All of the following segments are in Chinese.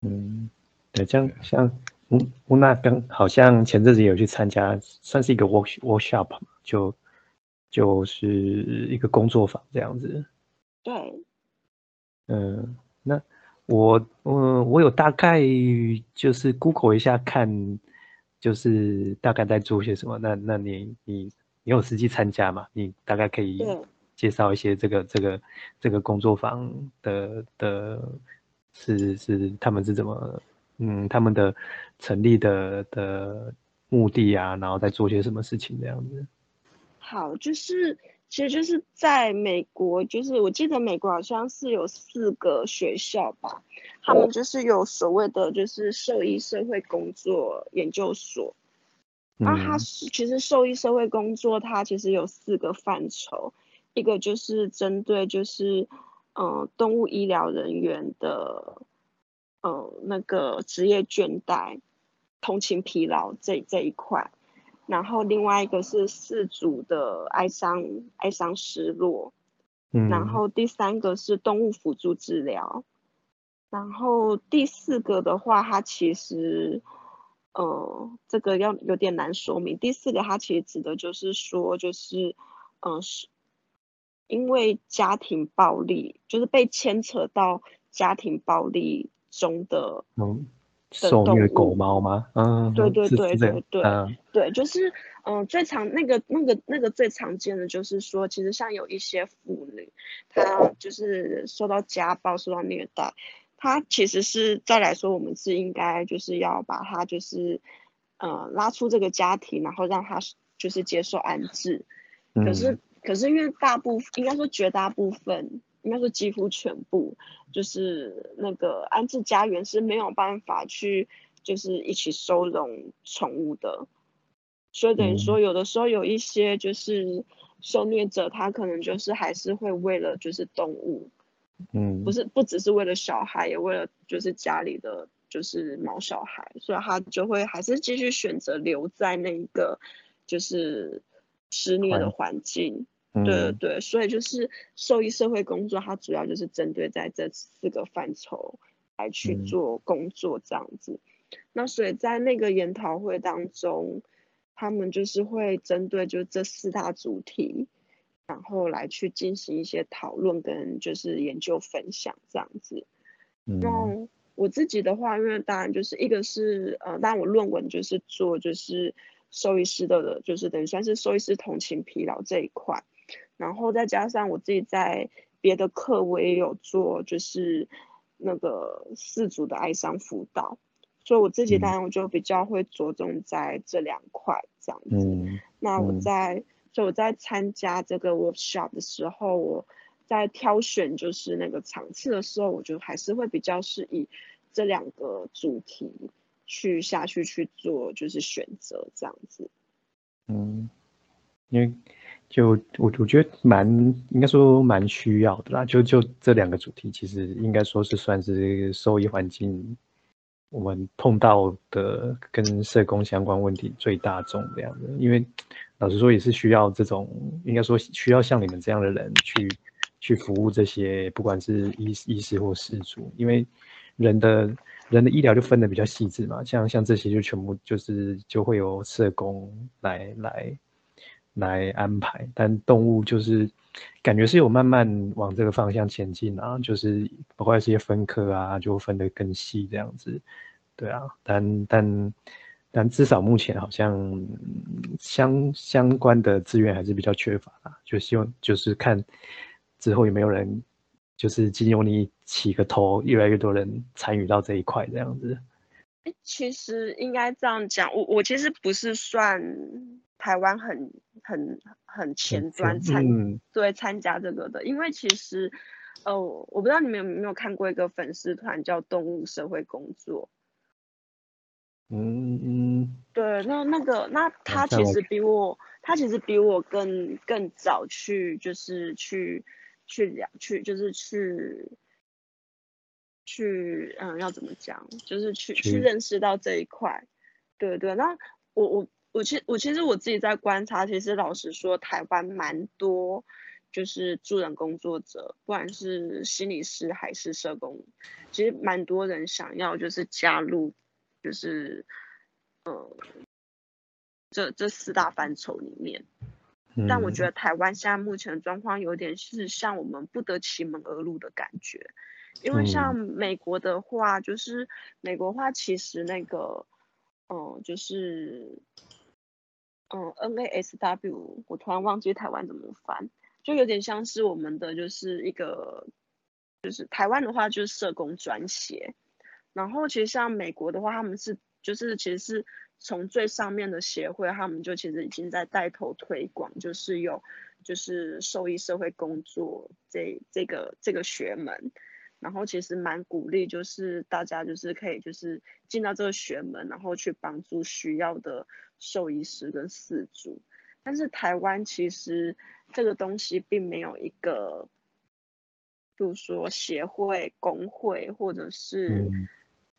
嗯，对，像像乌乌娜刚好像前阵子有去参加，算是一个 work workshop 嘛，就就是一个工作坊这样子。对，嗯，那我嗯我有大概就是 Google 一下看，就是大概在做些什么。那那你你你有实际参加吗？你大概可以介绍一些这个这个这个工作坊的的，是是他们是怎么嗯他们的成立的的目的啊，然后在做些什么事情这样子。好，就是其实就是在美国，就是我记得美国好像是有四个学校吧，他们就是有所谓的就是兽医社会工作研究所。那它嗯是其实兽医社会工作，它其实有四个范畴，一个就是针对就是呃动物医疗人员的呃那个职业倦怠、同情疲劳这这一块，然后另外一个是四组的哀伤、哀伤失落，嗯，然后第三个是动物辅助治疗，然后第四个的话，它其实，呃，这个要有点难说明。第四个它其实指的就是说，就是，呃，是因为家庭暴力，就是被牵扯到家庭暴力中的，嗯受虐狗猫吗？嗯，对对对对对嗯对，就是，嗯、最常那个那个那个最常见的就是说，其实像有一些妇女，她就是受到家暴、受到虐待，她其实是再来说，我们是应该就是要把她就是，呃，拉出这个家庭，然后让她就是接受安置。可是嗯可是因为大部分应该说绝大部分，应该说几乎全部，就是那个安置家园是没有办法去就是一起收容宠物的，所以等于说有的时候有一些就是受虐者，他可能就是还是会为了就是动物，嗯。不是不只是为了小孩，也为了就是家里的就是毛小孩，所以他就会还是继续选择留在那一个就是施虐的环境。对对嗯对，所以就是受益社会工作，它主要就是针对在这四个范畴来去嗯做工作这样子。那所以在那个研讨会当中，他们就是会针对就这四大主题，然后来去进行一些讨论跟就是研究分享这样子。嗯那我自己的话，因为当然就是一个是呃，当然我论文就是做就是兽医师的，就是等于算是兽医师同情疲劳这一块，然后再加上我自己在别的课我也有做，就是那个四组的哀伤辅导，所以我自己嗯当然我就比较会着重在这两块这样子。嗯那我嗯在，所以我在参加这个 workshop 的时候，我在挑选就是那个场次的时候，我就还是会比较是以这两个主题去下去去做就是选择这样子。嗯，因为就我我觉得蛮应该说蛮需要的啦，就就这两个主题，其实应该说是算是收益环境我们碰到的跟社工相关问题最大众这样的，因为老实说也是需要这种应该说需要像你们这样的人去去服务这些不管是医医师或事主，因为人的人的医疗就分的比较细致嘛，像像这些就全部就是就会有社工来来来安排，但动物就是感觉是有慢慢往这个方向前进啊，就是包括一些分科啊，就分得更细这样子，对啊，但但但至少目前好像相相关的资源还是比较缺乏啊，就希望就是看之后有没有人就是经由你起个头，越来越多人参与到这一块这样子。其实应该这样讲，我我其实不是算台湾很很很前端参、嗯对参加这个的，因为其实呃，我不知道你们有没有看过一个粉丝团叫动物社会工作。嗯嗯对，那那个，那他其实比我，他其实比我更更早去，就是去去聊，去就是去去，嗯，要怎么讲，就是去去去认识到这一块。对对，那我我我其我其实我自己在观察，其实老实说，台湾蛮多就是助人工作者，不管是心理师还是社工，其实蛮多人想要就是加入，就是呃这这四大范畴里面。但我觉得台湾现在目前的状况有点是像我们不得其门而入的感觉，因为像美国的话，就是美国话其实那个，嗯，就是，嗯，NASW，我突然忘记台湾怎么翻，就有点像是我们的就是一个，就是台湾的话就是社工专协，然后其实像美国的话，他们是就是其实是。从最上面的协会，他们就其实已经在带头推广，就是有就是受益社会工作这这个这个学门，然后其实蛮鼓励，就是大家就是可以就是进到这个学门，然后去帮助需要的兽医师跟饲主。但是台湾其实这个东西并没有一个，比如说协会、工会，或者是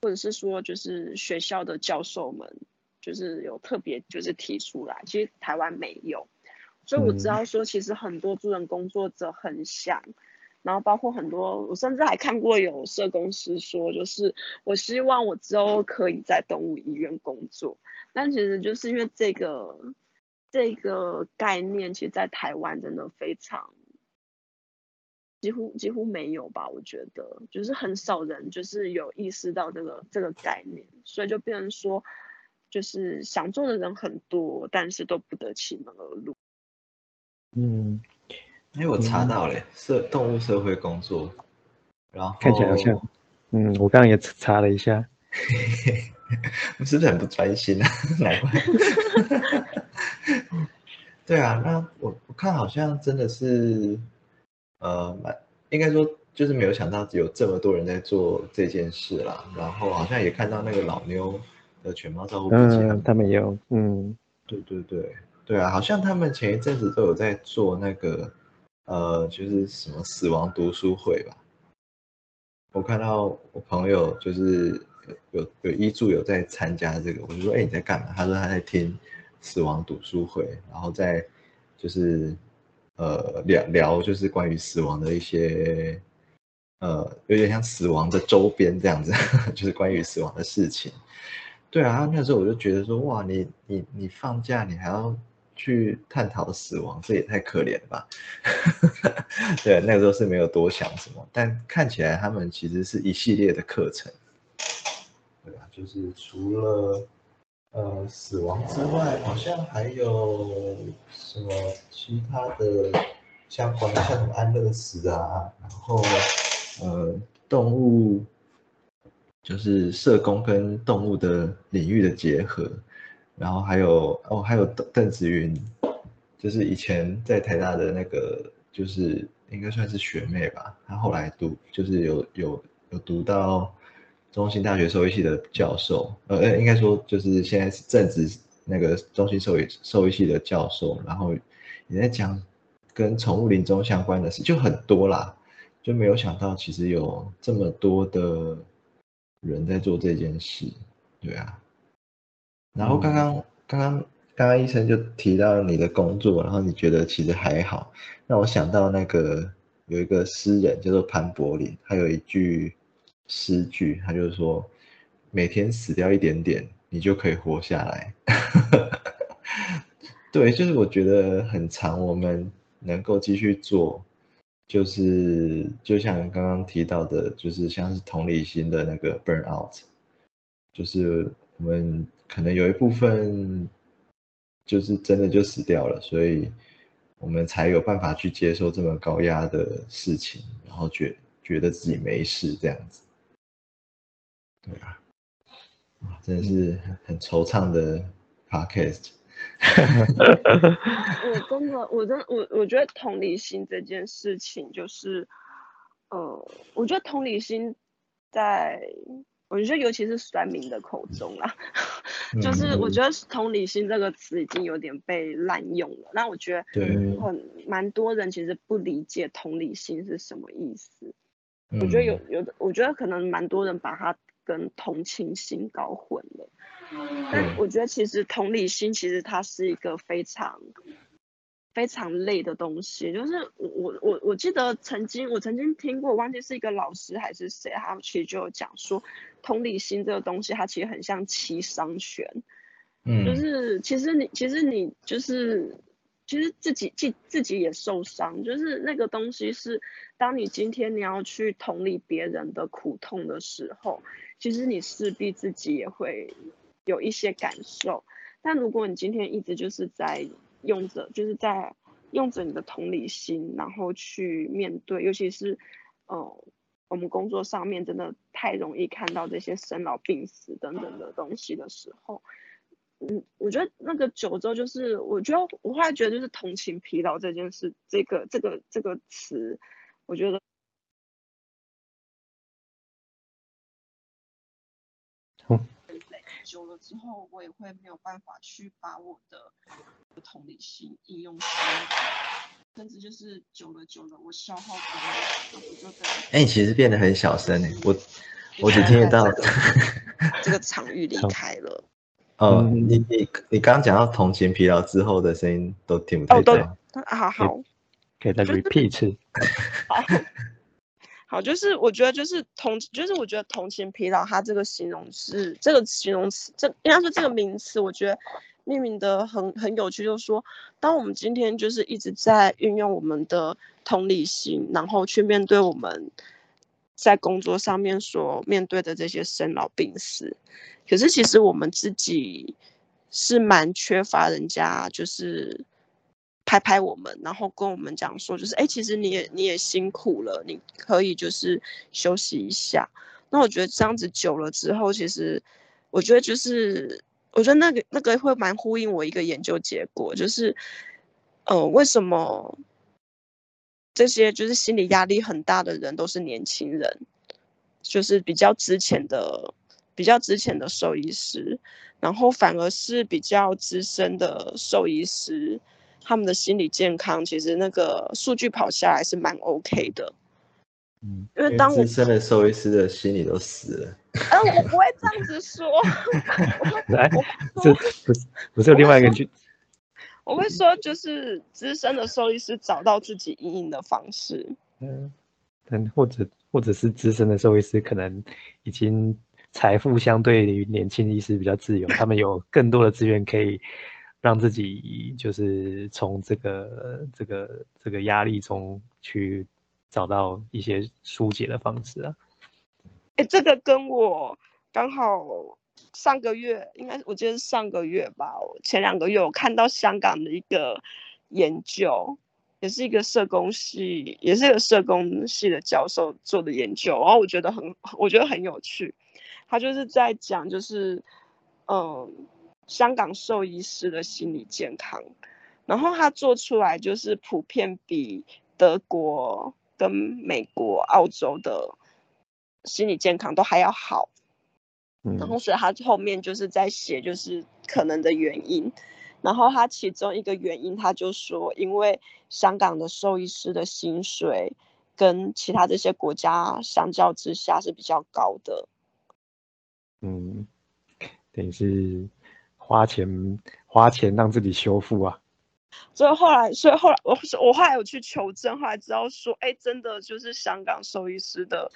或者是说就是学校的教授们。就是有特别就是提出来，其实台湾没有，所以我知道说其实很多助人工作者很想，然后包括很多我甚至还看过有社工师说，就是我希望我之后可以在动物医院工作，但其实就是因为这个这个概念，其实在台湾真的非常几乎几乎没有吧，我觉得就是很少人就是有意识到这个这个概念，所以就变成说。就是想做的人很多，但是都不得其门而入。嗯，哎，我查到了社动物社会工作，然后看起来好像，嗯，我刚刚也查了一下，我是不是很不专心啊？难怪。对啊，那我我看好像真的是，呃，蛮应该说就是没有想到有这么多人在做这件事啦。然后好像也看到那个老妞。的犬猫照顾笔记，他们有，嗯，对对对对啊，好像他们前一阵子都有在做那个，呃，就是什么死亡读书会吧。我看到我朋友就是有有一助有在参加这个，我就说，哎，你在干嘛？他说他在听死亡读书会，然后在就是呃聊聊就是关于死亡的一些，呃，有点像死亡的周边这样子，就是关于死亡的事情。对啊，那时候我就觉得说，哇，你你你放假你还要去探讨死亡，这也太可怜了吧？对，那个时候是没有多想什么，但看起来他们其实是一系列的课程。对啊，就是除了呃死亡之外，好像还有什么其他的相关，像什么安乐死啊，然后呃动物。就是社工跟动物的领域的结合，然后还有哦，还有邓邓子云，就是以前在台大的那个，就是应该算是学妹吧。她后来读，就是有有有读到中心大学兽医系的教授，呃，应该说就是现在是正职那个中心兽医兽医系的教授，然后也在讲跟宠物临终相关的事，就很多啦，就没有想到其实有这么多的。人在做这件事，对啊。然后刚刚刚刚刚刚医生就提到你的工作，然后你觉得其实还好，让我想到那个有一个诗人叫做潘柏林，他有一句诗句，他就是说每天死掉一点点，你就可以活下来。对，就是我觉得很长，我们能够继续做。就是就像刚刚提到的，就是像是同理心的那个 burn out，就是我们可能有一部分就是真的就死掉了，所以我们才有办法去接受这么高压的事情，然后觉觉得自己没事这样子。对啊，真的是很很惆怅的 podcast。我真的，我真我我觉得同理心这件事情，就是，呃，我觉得同理心，在我觉得尤其是酸民的口中啦，就是我觉得同理心这个词已经有点被滥用了。那我觉得很蛮多人其实不理解同理心是什么意思。我觉得有有的，我觉得可能蛮多人把它跟同情心搞混了。但我觉得其实同理心其实它是一个非常非常累的东西。就是我我我我记得曾经我曾经听过，忘记是一个老师还是谁，他其实就有讲说，同理心这个东西它其实很像七伤拳。嗯，就是其实你其实你就是其实自己自自己也受伤，就是那个东西是，当你今天你要去同理别人的苦痛的时候，其实你势必自己也会有一些感受。但如果你今天一直就是在用着，就是在用着你的同理心，然后去面对，尤其是呃我们工作上面真的太容易看到这些生老病死等等的东西的时候。嗯，我觉得那个久之后，就是我觉得我后来觉得就是同情疲劳这件事，这个这个这个词，我觉得，久了之后，我也会没有办法去把我的同理心应用上，甚至就是久了久了，我消耗光了，我就等。哎，你其实变得很小声哎，我我只听得到 这个场域离开了。哦，你你你刚刚讲到同情疲劳之后的声音都听不太到。好好，可以再 repeat 一次。好，好，就是我觉得就是同，就是我觉得同情疲劳，它这个形容词，这个形容词，这应该说这个名词，我觉得命名的很很有趣，就是说，当我们今天就是一直在运用我们的同理心，然后去面对我们在工作上面所面对的这些生老病死。可是其实我们自己是蛮缺乏人家，就是拍拍我们，然后跟我们讲说，就是哎，其实你也你也辛苦了，你可以就是休息一下。那我觉得这样子久了之后，其实我觉得就是我觉得那个那个会蛮呼应我一个研究结果，就是呃，为什么这些就是心理压力很大的人都是年轻人，就是比较之前的。比较之前的兽医师，然后反而是比较资深的兽医师，他们的心理健康其实那个数据跑下来是蛮 OK 的。嗯，因为当资深的兽医师的心理都死了。嗯，我不会这样子说。来，这不是不是有另外一个句？我会说，就是资深的兽医师找到自己阴影的方式。嗯，嗯，或者或者是资深的兽医师可能已经。财富相对于年轻医师比较自由，他们有更多的资源可以让自己就是从这个这个这个压力中去找到一些疏解的方式啊。哎，这个跟我刚好上个月，应该我记得是上个月吧，前两个月我看到香港的一个研究，也是一个社工系，也是一个社工系的教授做的研究，然后我觉得很，我觉得很有趣。他就是在讲，就是，嗯，香港兽医师的心理健康，然后他做出来就是普遍比德国跟美国、澳洲的心理健康都还要好，然后所以他后面就是在写就是可能的原因，然后他其中一个原因他就说，因为香港的兽医师的薪水跟其他这些国家相较之下是比较高的。嗯，等于是花钱花钱让自己修复啊。所以后来，所以后来我我后来有去求证，后来知道说，哎，真的就是香港兽医师的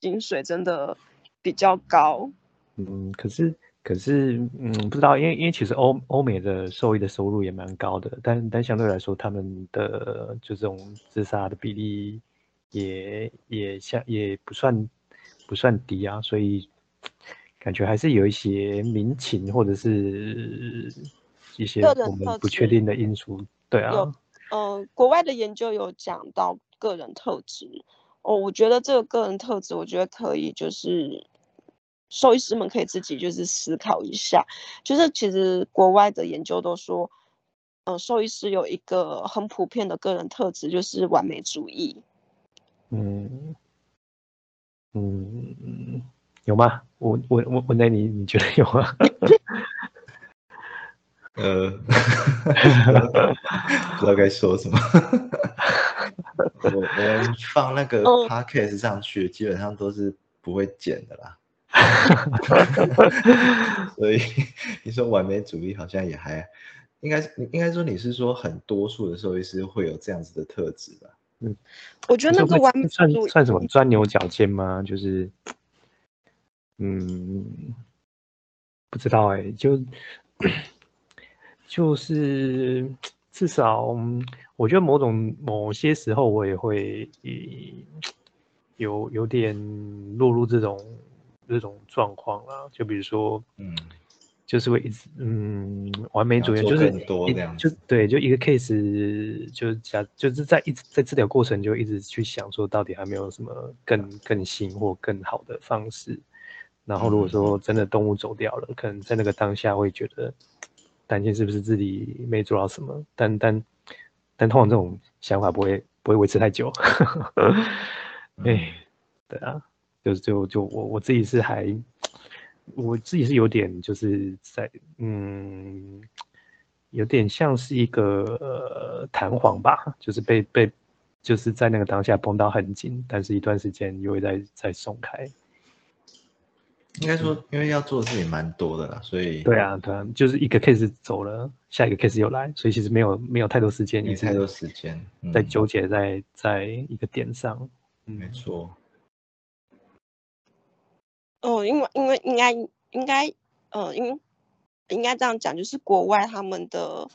薪水真的比较高。嗯，可是可是嗯，不知道，因为因为其实欧欧美的兽医的收入也蛮高的，但但相对来说，他们的就这种自杀的比例也也相也不算不算低啊，所以。感觉还是有一些民情，或者是一些我们不确定的因素。对啊，有，嗯，国外的研究有讲到个人特质。哦，我觉得这个个人特质，我觉得可以，就是兽医师们可以自己就是思考一下。就是其实国外的研究都说，嗯，兽医师有一个很普遍的个人特质，就是完美主义。嗯嗯。有吗？我我我问在你，你觉得有吗？呃，不知道该说什么。我我们放那个 podcast 上去，基本上都是不会剪的啦。所以你说完美主义好像也还应该应该说你是说很多数的兽医师会有这样子的特质吧？嗯，我觉得那个完美算主义算什么钻牛角尖吗？就是，嗯，不知道哎、就就是至少，嗯我觉得某种某些时候我也会呃有有点落入这种这种状况啦。就比如说，嗯，就是会一直嗯，完美主义就是多一这样就对，就一个 case 就假就是在一直在治疗过程就一直去想说，到底还没有什么更更新或更好的方式。然后如果嗯说真的动物走掉了，可能在那个当下会觉得担心是不是自己没做到什么，但但但通常这种想法不会不会维持太久。哎，对啊，就就就我我自己是还，我自己是有点就是在嗯，有点像是一个呃弹簧吧，就是被被就是在那个当下绷到很紧，但是一段时间又会再再松开。应该说因为要做的事情蛮多的啦，所以对啊，对啊，就是一个 case 走了，下一个 case 又来，所以其实没有没有太多时间，一直没太多时间，嗯在纠结在在一个点上。嗯，没错，哦，因为因为应该应该呃，因为应该这样讲，就是国外他们的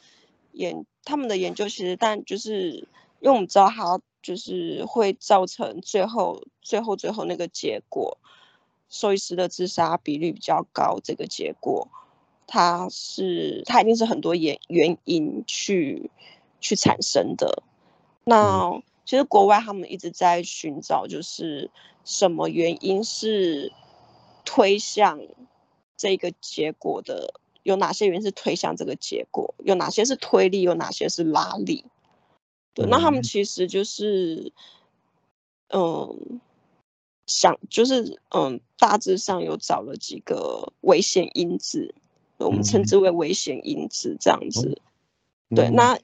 研他们的研究，其实但就是因为我们知道它就是会造成最后最后最后那个结果，兽医师的自杀比率比较高，这个结果它是它一定是很多原原因去去产生的。那其实国外他们一直在寻找，就是什么原因是推向这个结果的，有哪些原因是推向这个结果，有哪些是推力，有哪些是拉力。对，那他们嗯其实就是，嗯，想就是嗯，大致上有找了几个危险因子，我们称嗯。之为危险因子这样子。对，嗯那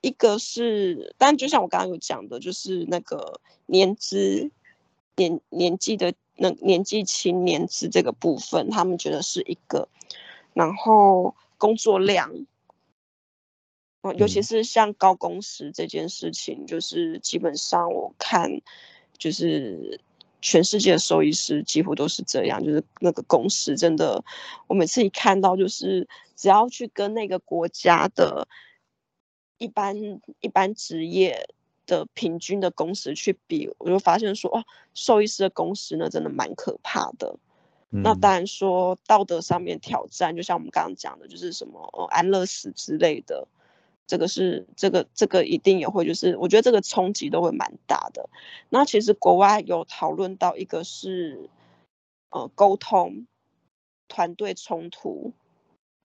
一个是，但就像我刚刚有讲的，就是那个年资、年年纪的那年纪轻年资这个部分，他们觉得是一个，然后工作量，哦，尤其嗯。是像高工时这件事情，就是基本上我看，就是全世界的兽医师几乎都是这样，就是那个工时真的，我每次一看到，就是只要去跟那个国家的一般一般职业的平均的工时去比，我就发现说，哦，兽医师的工时呢，真的蛮可怕的。那嗯当然说道德上面挑战，就像我们刚刚讲的，就是什么哦安乐死之类的，这个是这个这个一定也会，就是我觉得这个冲击都会蛮大的。那其实国外有讨论到一个是呃沟通、团队冲突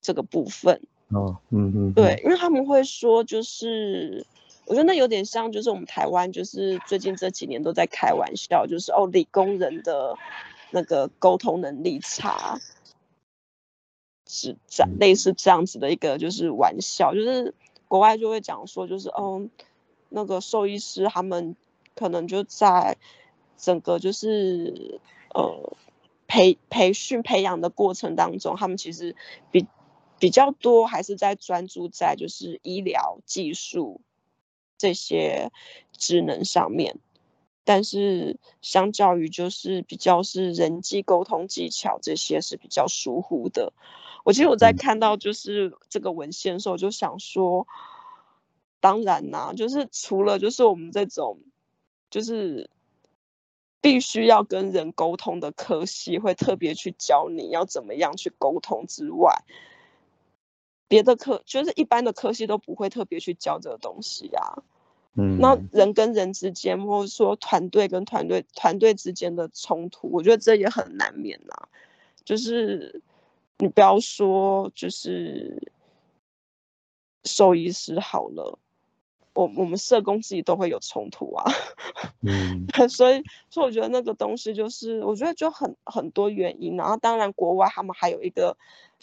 这个部分，哦，嗯嗯，对，因为他们会说，就是我觉得那有点像，就是我们台湾就是最近这几年都在开玩笑，就是哦理工人的那个沟通能力差，是这样类似这样子的一个就是玩笑，就是国外就会讲说，就是嗯那个兽医师他们可能就在整个就是呃培培训培养的过程当中，他们其实比比较多还是在专注在就是医疗技术这些职能上面，但是相较于就是比较是人际沟通技巧这些是比较疏忽的。我其实我在嗯。看到就是这个文献的时候，就想说，当然啦、就是除了就是我们这种就是必须要跟人沟通的科系会特别去教你要怎么样去沟通之外，别的科就是一般的科系都不会特别去教这个东西啊。嗯，那人跟人之间，或者说团队跟团队团队之间的冲突，我觉得这也很难免呐、就是你不要说就是兽医师好了，我我们社工自己都会有冲突啊。嗯 所以，所以我觉得那个东西就是，我觉得就很很多原因。然后，当然国外他们还有一个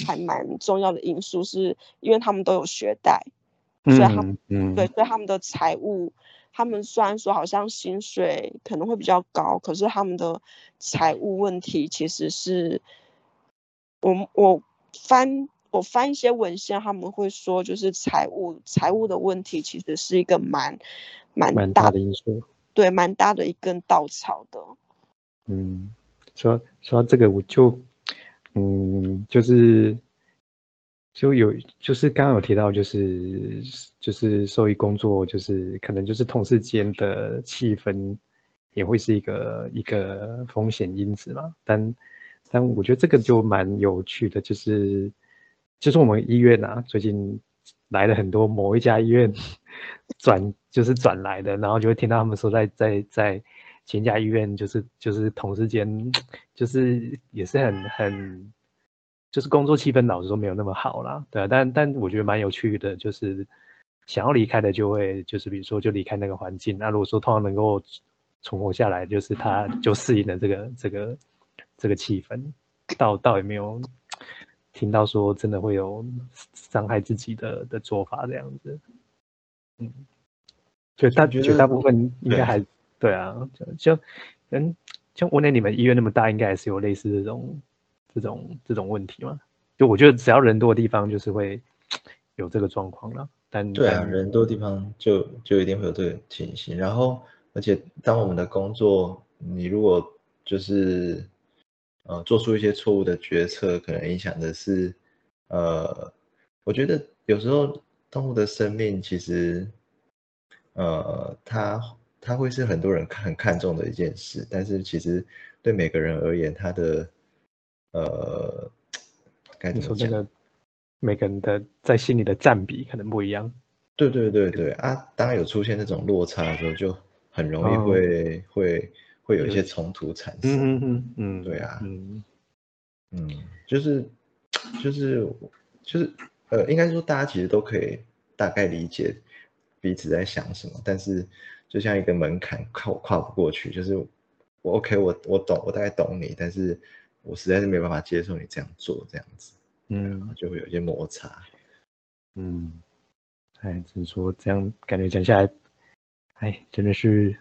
还蛮重要的因素，是因为他们都有学贷，所以他们嗯嗯，对，所以他们的财务他们虽然说好像薪水可能会比较高，可是他们的财务问题其实是，我我翻我翻一些文献，他们会说就是财务财务的问题其实是一个蛮蛮大的因素，对，蛮大的一根稻草的。嗯，说说到这个，我就嗯就是。就有就是刚刚有提到，就是就是兽医工作，就是可能就是同事间的气氛也会是一个一个风险因子嘛。但但我觉得这个就蛮有趣的，就是就是我们医院啊，最近来了很多某一家医院转就是转来的，然后就会听到他们说在在在前家医院就是就是同事间就是也是很很。就是工作气氛老实说没有那么好啦，对啊，但但我觉得蛮有趣的，就是想要离开的就会就是比如说就离开那个环境，那如果说通常能够存活下来，就是他就适应了这个这个这个气氛，倒倒也没有听到说真的会有伤害自己的的做法这样子，嗯，就大绝大部分应该还对啊，就嗯像我那你们医院那么大，应该还是有类似这种。这种这种问题嘛，就我觉得只要人多的地方，就是会有这个状况了。但对啊，人多的地方就就一定会有这个情形。然后，而且当我们的工作，你如果就是呃做出一些错误的决策，可能影响的是呃，我觉得有时候动物的生命其实呃，它它会是很多人很看重的一件事，但是其实对每个人而言，它的呃，该怎么讲？每个人的在心里的占比可能不一样。对对对对啊！当有出现那种落差的时候，就很容易会会会有一些冲突产生。嗯嗯嗯，对啊，嗯嗯，就是就是就是呃，应该说大家其实都可以大概理解彼此在想什么，但是就像一个门槛跨跨不过去，就是我 OK，我我懂，我大概懂你，但是。我实在是没办法接受你这样做，这样子，嗯，就会有一些摩擦，嗯，哎，只能说这样感觉讲下来，哎，真的是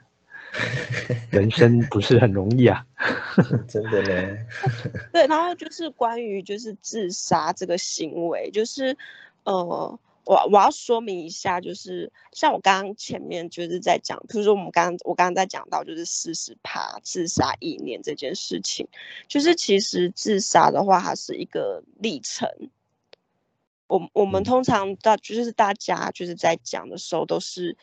人生不是很容易啊，真的呢。对，然后就是关于就是自杀这个行为，就是呃。我我要说明一下，就是像我刚刚前面就是在讲，比如说我们刚刚我刚刚在讲到就是四十趴自杀意念这件事情，就是其实自杀的话，它是一个历程。我我们通常大就是大家就是在讲的时候，都是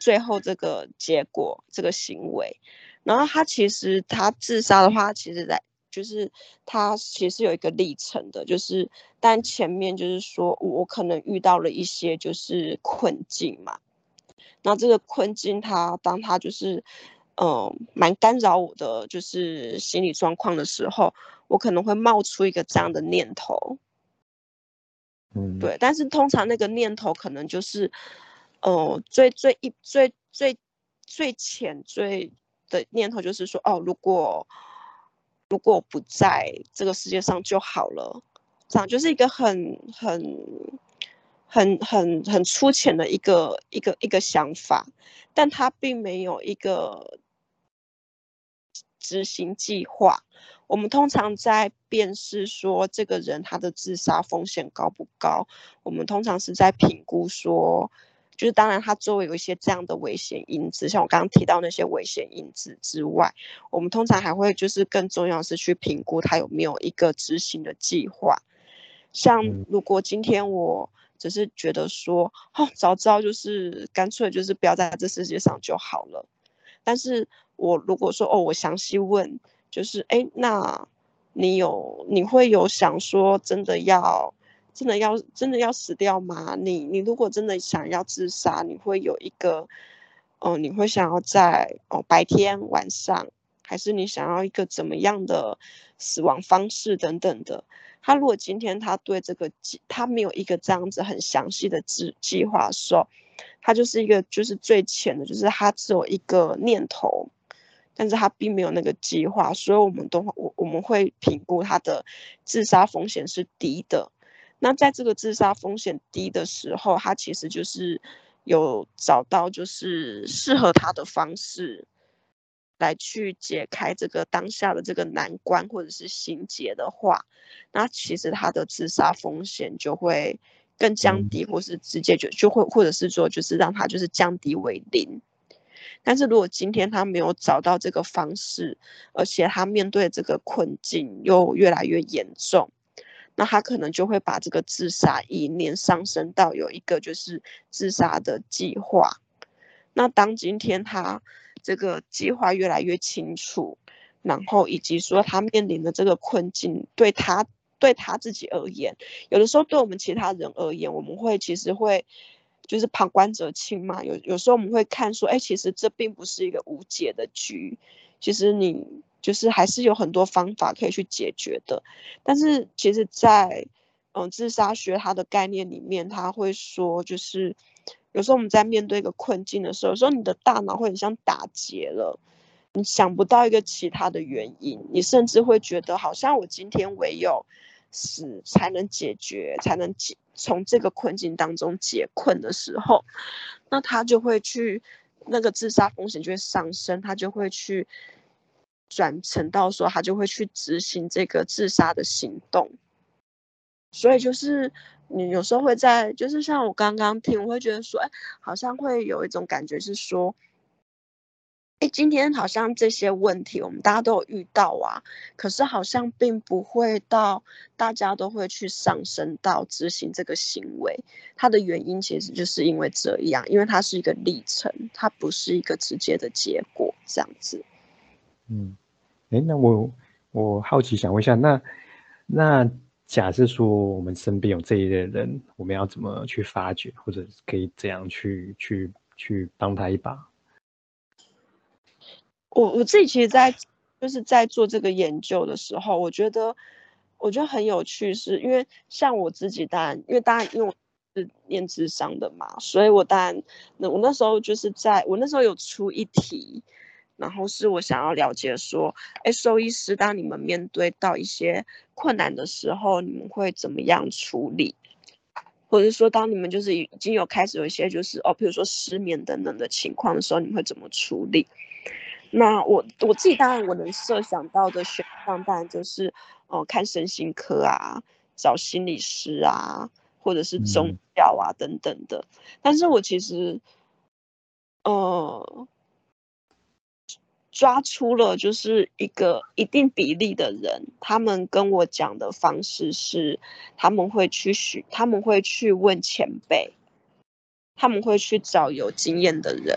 最后这个结果这个行为，然后他其实他自杀的话，其实在。就是他其实有一个历程的，就是但前面就是说我可能遇到了一些就是困境嘛，那这个困境他当他就是嗯蛮干扰我的就是心理状况的时候，我可能会冒出一个这样的念头，嗯，对，但是通常那个念头可能就是呃最最一最最最浅最的念头就是说哦如果。如果不在这个世界上就好了，这样就是一个很很很很很粗浅的一个一个一个想法，但他并没有一个执行计划。我们通常在辨识说这个人他的自杀风险高不高，我们通常是在评估说。就是当然，它周围有一些这样的危险因子，像我刚刚提到那些危险因子之外，我们通常还会就是更重要是去评估他有没有一个执行的计划。像如果今天我只是觉得说，哦，早知道就是干脆就是不要在这世界上就好了。但是我如果说，哦，我详细问，就是，哎，那你有你会有想说真的要？真的要真的要死掉吗？你你如果真的想要自杀，你会有一个，哦，你会想要在哦白天晚上，还是你想要一个怎么样的死亡方式等等的？他如果今天他对这个计他没有一个这样子很详细的计计划的时候，他就是一个就是最浅的，就是他只有一个念头，但是他并没有那个计划，所以我们都我我们会评估他的自杀风险是低的。那在这个自杀风险低的时候，他其实就是有找到就是适合他的方式，来去解开这个当下的这个难关或者是心结的话，那其实他的自杀风险就会更降低，或是直接就就会或者是说就是让他就是降低为零。但是如果今天他没有找到这个方式，而且他面对这个困境又越来越严重。那他可能就会把这个自杀意念上升到有一个就是自杀的计划。那当今天他这个计划越来越清楚，然后以及说他面临的这个困境，对他对他自己而言，有的时候对我们其他人而言，我们会其实会就是旁观者清嘛。有有时候我们会看说，哎，其实这并不是一个无解的局，其实你。就是还是有很多方法可以去解决的，但是其实，在嗯自杀学它的概念里面，他会说，就是有时候我们在面对一个困境的时候，有时候你的大脑会很像打结了，你想不到一个其他的原因，你甚至会觉得好像我今天唯有死才能解决，才能解从这个困境当中解困的时候，那他就会去那个自杀风险就会上升，他就会去。转成到说他就会去执行这个自杀的行动，所以就是你有时候会在，就是像我刚刚听，我会觉得说，哎，好像会有一种感觉是说，哎，今天好像这些问题我们大家都有遇到啊，可是好像并不会到大家都会去上升到执行这个行为，它的原因其实就是因为这样，因为它是一个历程，它不是一个直接的结果，这样子。嗯，哎，那我我好奇想问一下，那那假设说我们身边有这一类人，我们要怎么去发掘，或者可以怎样去去去帮他一把？我我自己其实，在就是在做这个研究的时候，我觉得我觉得很有趣，是因为像我自己，当然因为当然因为我是念智商的嘛，所以我当然那我那时候就是在我那时候有出一题。然后是我想要了解说，哎，兽医师，当你们面对到一些困难的时候，你们会怎么样处理？或者说，当你们就是已经有开始有一些就是哦，比如说失眠等等的情况的时候，你们会怎么处理？那我我自己当然我能设想到的选项，当然就是哦，看身心科啊，找心理师啊，或者是宗教啊等等的。但是我其实，呃。抓出了就是一个一定比例的人，他们跟我讲的方式是，他们会去许，他们会去问前辈，他们会去找有经验的人。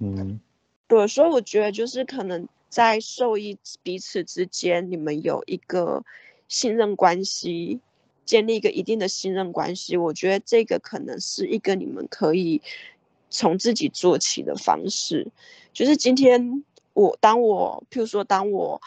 嗯，对，所以我觉得就是可能在受益彼此之间，你们有一个信任关系，建立一个一定的信任关系，我觉得这个可能是一个你们可以。从自己做起的方式，就是今天我当我譬如说，当我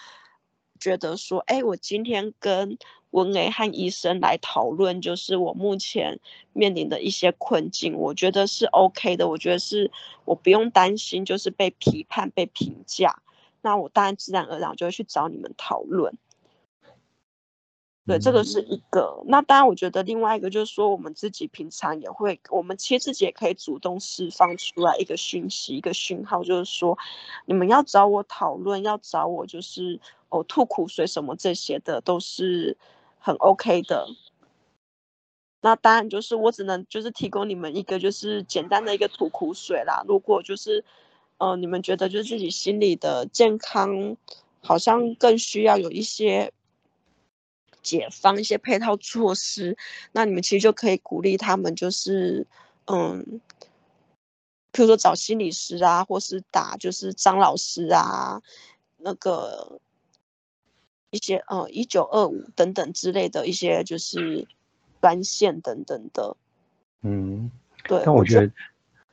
觉得说，哎，我今天跟文雷和医生来讨论，就是我目前面临的一些困境，我觉得是 OK 的，我觉得是我不用担心，就是被批判、被评价，那我当然自然而然就会去找你们讨论。对，这个是一个。那当然，我觉得另外一个就是说，我们自己平常也会，我们其实自己也可以主动释放出来一个讯息、一个讯号，就是说，你们要找我讨论，要找我就是哦吐苦水什么这些的，都是很 OK 的。那当然就是我只能就是提供你们一个就是简单的一个吐苦水啦。如果就是呃你们觉得就是自己心理的健康好像更需要有一些。解放一些配套措施，那你们其实就可以鼓励他们，就是嗯，譬如说找心理师啊，或是打就是张老师啊，那个一些呃一九二五等等之类的一些就是专线等等的。嗯，对。但我觉得，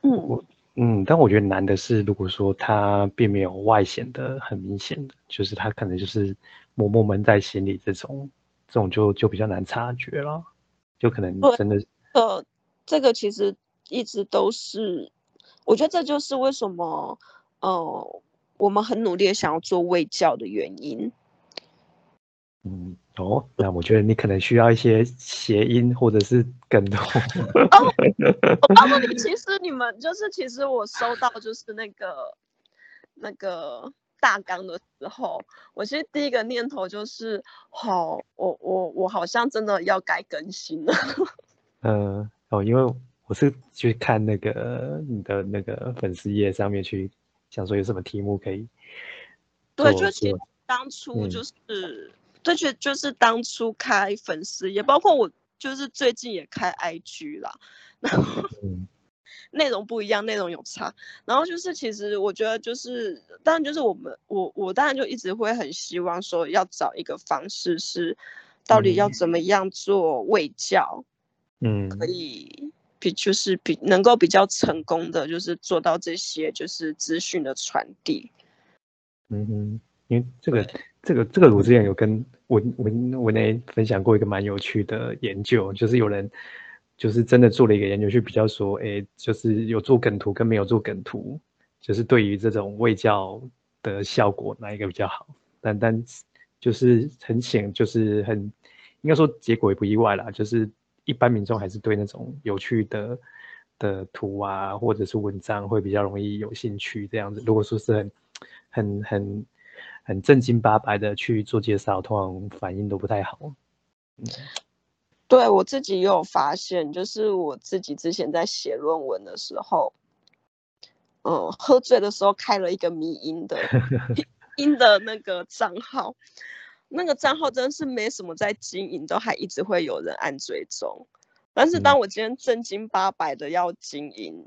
嗯，我嗯，但我觉得难的是，如果说他并没有外显的很明显的，就是他可能就是默默闷在心里这种。这种就就比较难察觉了，就可能真的呃，这个其实一直都是，我觉得这就是为什么呃，我们很努力想要做卫教的原因。嗯，哦，那我觉得你可能需要一些谐音或者是梗我告诉你，其实你们就是，其实我收到就是那个那个大纲的时候，我其实第一个念头就是，好，我我我好像真的要该更新了。嗯，哦，因为我是去看那个你的那个粉丝页上面去想说有什么题目可以对，就其实做当初嗯。就是，对，就就是当初开粉丝页，包括我就是最近也开 IG 啦，然后嗯内容不一样，内容有差。然后就是其实我觉得就是，当然就是我们我我当然就一直会很希望说要找一个方式是，到底要嗯怎么样做卫教，嗯可以比就是比能够比较成功的就是做到这些就是资讯的传递。嗯哼，因为这个这个这个我之前有跟文文文内分享过一个蛮有趣的研究，就是有人就是真的做了一个研究，去比较说，诶，就是有做梗图跟没有做梗图，就是对于这种卫教的效果哪一个比较好？但但就是很显，就是很应该说结果也不意外啦，就是一般民众还是对那种有趣的的图啊，或者是文章会比较容易有兴趣这样子。如果说是很很很很正经八百的去做介绍，通常反应都不太好。对我自己也有发现，就是我自己之前在写论文的时候，嗯，喝醉的时候开了一个迷音的 迷音的那个账号，那个账号真是没什么在经营，都还一直会有人按追踪。但是当我今天正经八百的要经营，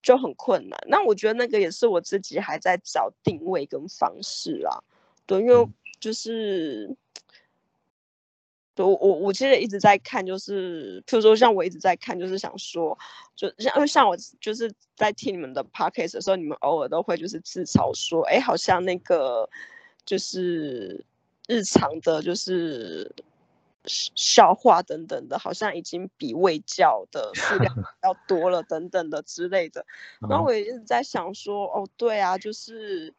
就很困难。那我觉得那个也是我自己还在找定位跟方式啊。对，因为嗯就是。对我我我其实一直在看，就是譬如说像我一直在看，就是想说，就像因为像我就是在听你们的 podcast 的时候，你们偶尔都会就是自嘲说，哎，好像那个就是日常的，就是笑话等等的，好像已经比卫教的 数量要多了等等的之类的。然后我也一直在想说，哦，对啊，就是，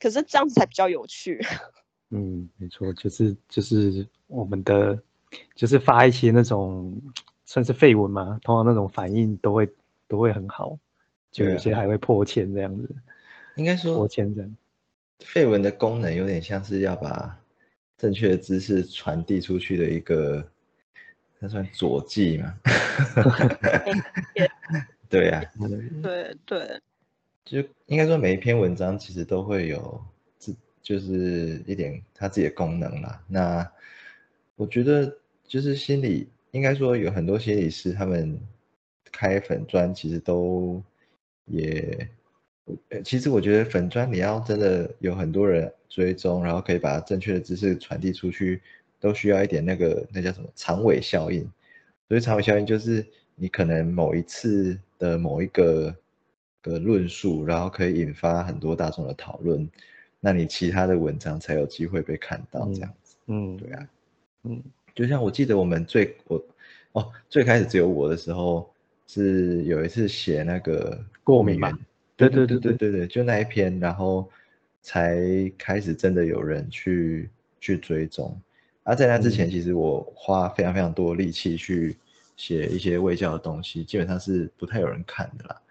可是这样子才比较有趣。嗯，没错，就是就是我们的，就是发一些那种算是绯闻嘛，通常那种反应都会都会很好，就有些还会破千这样子，应该破说千这样。绯闻的功能有点像是要把正确的知识传递出去的一个，那算佐剂嘛？对呀、啊 对对，就应该说每一篇文章其实都会有自就是一点它自己的功能啦。那我觉得就是心理应该说有很多心理师他们开粉砖其实都也，其实我觉得粉砖你要真的有很多人追踪，然后可以把正确的知识传递出去，都需要一点那个那叫什么长尾效应。所以长尾效应就是你可能某一次的某一个的论述，然后可以引发很多大众的讨论，那你其他的文章才有机会被看到这样子。嗯，对啊，嗯就像我记得我们最我哦最开始只有我的时候，是有一次写那个过敏嘛源，对对对对对对对，就那一篇，然后才开始真的有人去去追踪。而、在那之前，嗯其实我花非常非常多力气去写一些卫教的东西，基本上是不太有人看的啦。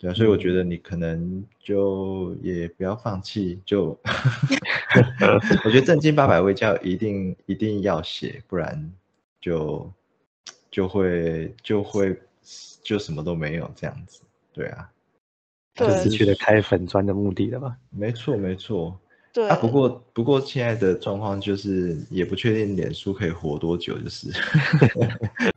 对啊，所以我觉嗯得你可能就也不要放弃，就 我觉得正经八百位教一定一定要写，不然就就会就会就什么都没有这样子。对啊，就对失去了开粉砖的目的了吧？没错没错。对啊，不过不过现在的状况就是也不确定脸书可以活多久，就是